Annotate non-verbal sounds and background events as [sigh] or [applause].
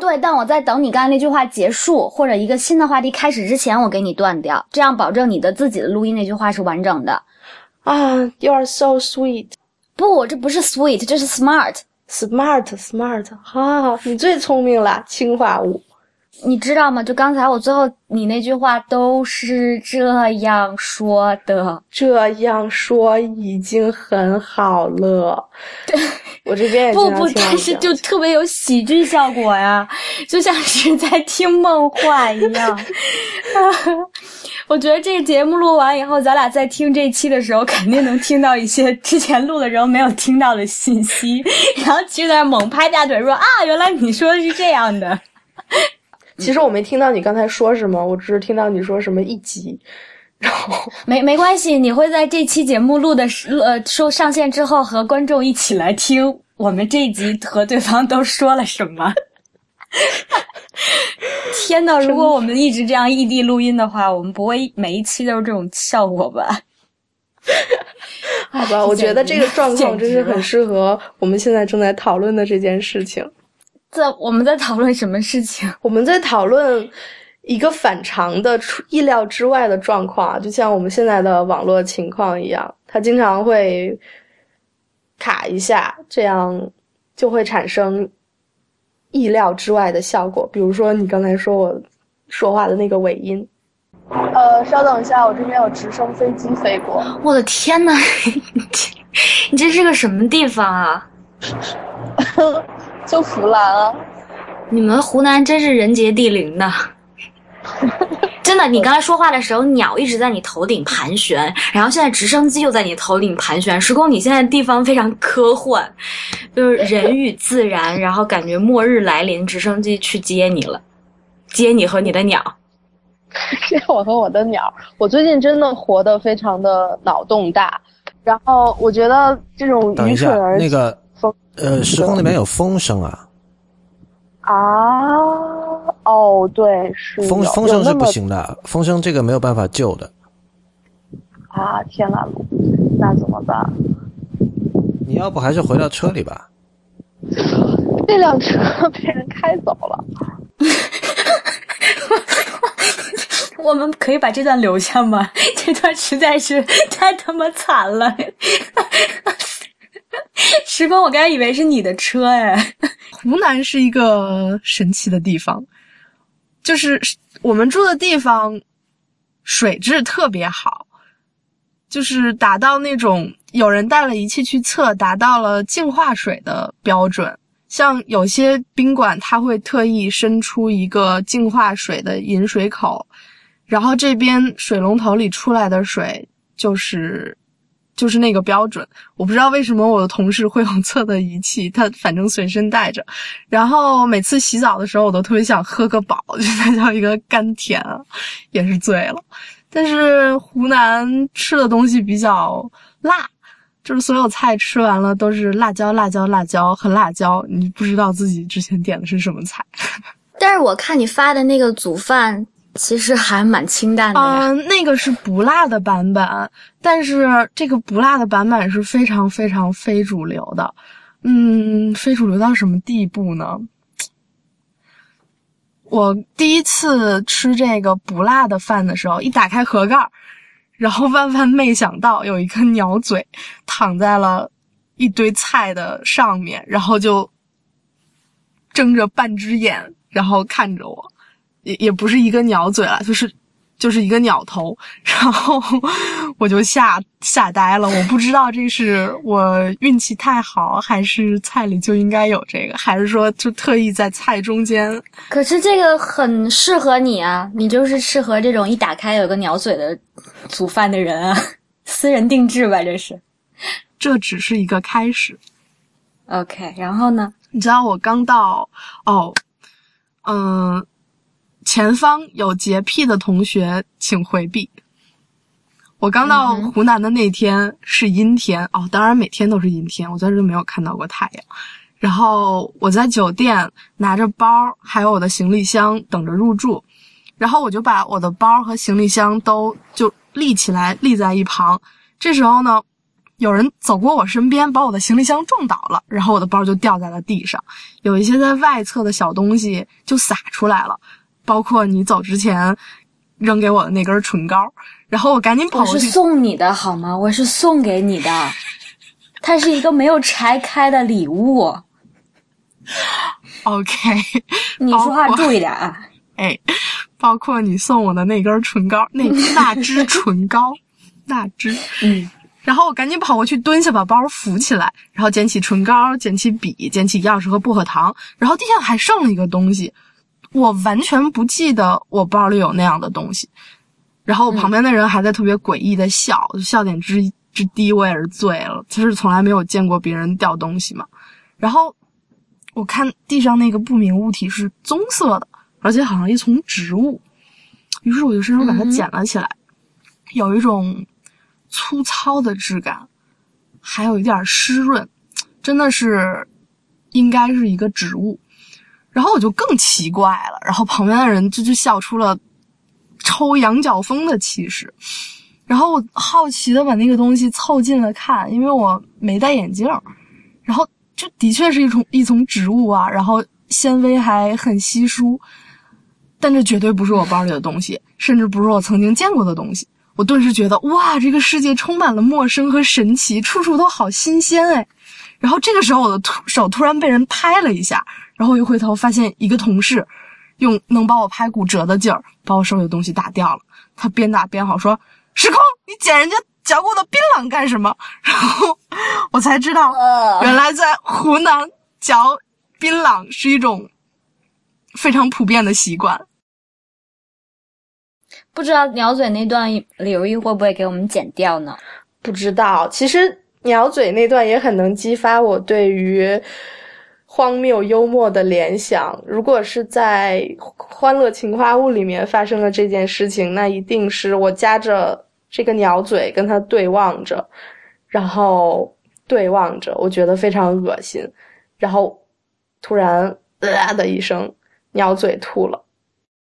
对，但我在等你刚才那句话结束，或者一个新的话题开始之前，我给你断掉，这样保证你的自己的录音那句话是完整的。啊，You are so sweet。不，这不是 sweet，这是 smart，smart smart，好好好，你最聪明了，氰化物。你知道吗？就刚才我最后你那句话都是这样说的，这样说已经很好了。[laughs] 对，我这边也不不，但是就特别有喜剧效果呀，就像是在听梦话一样。[laughs] 我觉得这个节目录完以后，咱俩在听这期的时候，肯定能听到一些之前录的时候没有听到的信息，[laughs] 然后就在那猛拍大腿说啊，原来你说的是这样的。其实我没听到你刚才说什么，我只是听到你说什么一集，然后 [laughs] 没没关系，你会在这期节目录的时呃说上线之后和观众一起来听我们这一集和对方都说了什么。[laughs] 天呐，如果我们一直这样异地录音的话，我们不会每一期都是这种效果吧？[laughs] 好吧，我觉得这个状况真是很适合我们现在正在讨论的这件事情。在我们在讨论什么事情？[laughs] 我们在讨论一个反常的、出意料之外的状况，就像我们现在的网络情况一样，它经常会卡一下，这样就会产生意料之外的效果。比如说，你刚才说我说话的那个尾音。呃，稍等一下，我这边有直升飞机飞过。我的天呐，[laughs] 你这是个什么地方啊？[laughs] 就湖南啊！你们湖南真是人杰地灵的，[laughs] 真的。你刚才说话的时候，鸟一直在你头顶盘旋，然后现在直升机又在你头顶盘旋。时空，你现在地方非常科幻，就是人与自然，然后感觉末日来临，直升机去接你了，接你和你的鸟。接 [laughs] 我和我的鸟。我最近真的活得非常的脑洞大，然后我觉得这种愚蠢而那个。呃，时空那边有风声啊！啊，哦，对，是风风声是不行的，风声这个没有办法救的。啊，天哪，那怎么办？你要不还是回到车里吧？[laughs] 那辆车 [laughs] 被人开走了。[laughs] 我们可以把这段留下吗？这段实在是太他妈惨了。[laughs] 时光，我刚才以为是你的车哎。湖南是一个神奇的地方，就是我们住的地方水质特别好，就是达到那种有人带了仪器去测，达到了净化水的标准。像有些宾馆，它会特意伸出一个净化水的饮水口，然后这边水龙头里出来的水就是。就是那个标准，我不知道为什么我的同事会有测的仪器，他反正随身带着。然后每次洗澡的时候，我都特别想喝个饱，就那叫一个甘甜，也是醉了。但是湖南吃的东西比较辣，就是所有菜吃完了都是辣椒、辣椒、辣椒，和辣椒，你不知道自己之前点的是什么菜。[laughs] 但是我看你发的那个煮饭。其实还蛮清淡的嗯，那个是不辣的版本，但是这个不辣的版本是非常非常非主流的。嗯，非主流到什么地步呢？我第一次吃这个不辣的饭的时候，一打开盒盖儿然后万万没想到有一个鸟嘴躺在了一堆菜的上面，然后就睁着半只眼，然后看着我。也也不是一个鸟嘴了，就是就是一个鸟头，然后我就吓吓呆了。我不知道这是我运气太好，还是菜里就应该有这个，还是说就特意在菜中间？可是这个很适合你啊，你就是适合这种一打开有个鸟嘴的煮饭的人啊，私人定制吧，这是。这只是一个开始。OK，然后呢？你知道我刚到哦，嗯。前方有洁癖的同学，请回避。我刚到湖南的那天是阴天哦，当然每天都是阴天，我在这没有看到过太阳。然后我在酒店拿着包还有我的行李箱等着入住，然后我就把我的包和行李箱都就立起来立在一旁。这时候呢，有人走过我身边，把我的行李箱撞倒了，然后我的包就掉在了地上。有一些在外侧的小东西就洒出来了，包括你走之前扔给我的那根唇膏。然后我赶紧跑过去。我是送你的好吗？我是送给你的，它是一个没有拆开的礼物。OK，[laughs] 你说话注意点啊！[laughs] 哎，包括你送我的那根唇膏，那 [laughs] 那支唇膏，那支，嗯。然后我赶紧跑过去，蹲下把包扶起来，然后捡起唇膏，捡起笔，捡起钥匙和薄荷糖。然后地上还剩了一个东西，我完全不记得我包里有那样的东西。然后我旁边的人还在特别诡异的笑，笑点之之低，我也是醉了。就是从来没有见过别人掉东西嘛。然后我看地上那个不明物体是棕色的，而且好像一丛植物。于是我就伸手把它捡了起来，有一种。粗糙的质感，还有一点湿润，真的是应该是一个植物。然后我就更奇怪了，然后旁边的人就就笑出了抽羊角风的气势。然后我好奇的把那个东西凑近了看，因为我没戴眼镜。然后这的确是一丛一丛植物啊，然后纤维还很稀疏，但这绝对不是我包里的东西，甚至不是我曾经见过的东西。我顿时觉得，哇，这个世界充满了陌生和神奇，处处都好新鲜哎。然后这个时候，我的突手突然被人拍了一下，然后一回头发现一个同事用能把我拍骨折的劲儿把我手里的东西打掉了。他边打边好说：“时空，你捡人家嚼过的槟榔干什么？” [laughs] 然后我才知道，原来在湖南嚼槟榔是一种非常普遍的习惯。不知道鸟嘴那段刘毅会不会给我们剪掉呢？不知道。其实鸟嘴那段也很能激发我对于荒谬幽默的联想。如果是在《欢乐情话物》里面发生了这件事情，那一定是我夹着这个鸟嘴跟他对望着，然后对望着，我觉得非常恶心，然后突然啊的一声，鸟嘴吐了。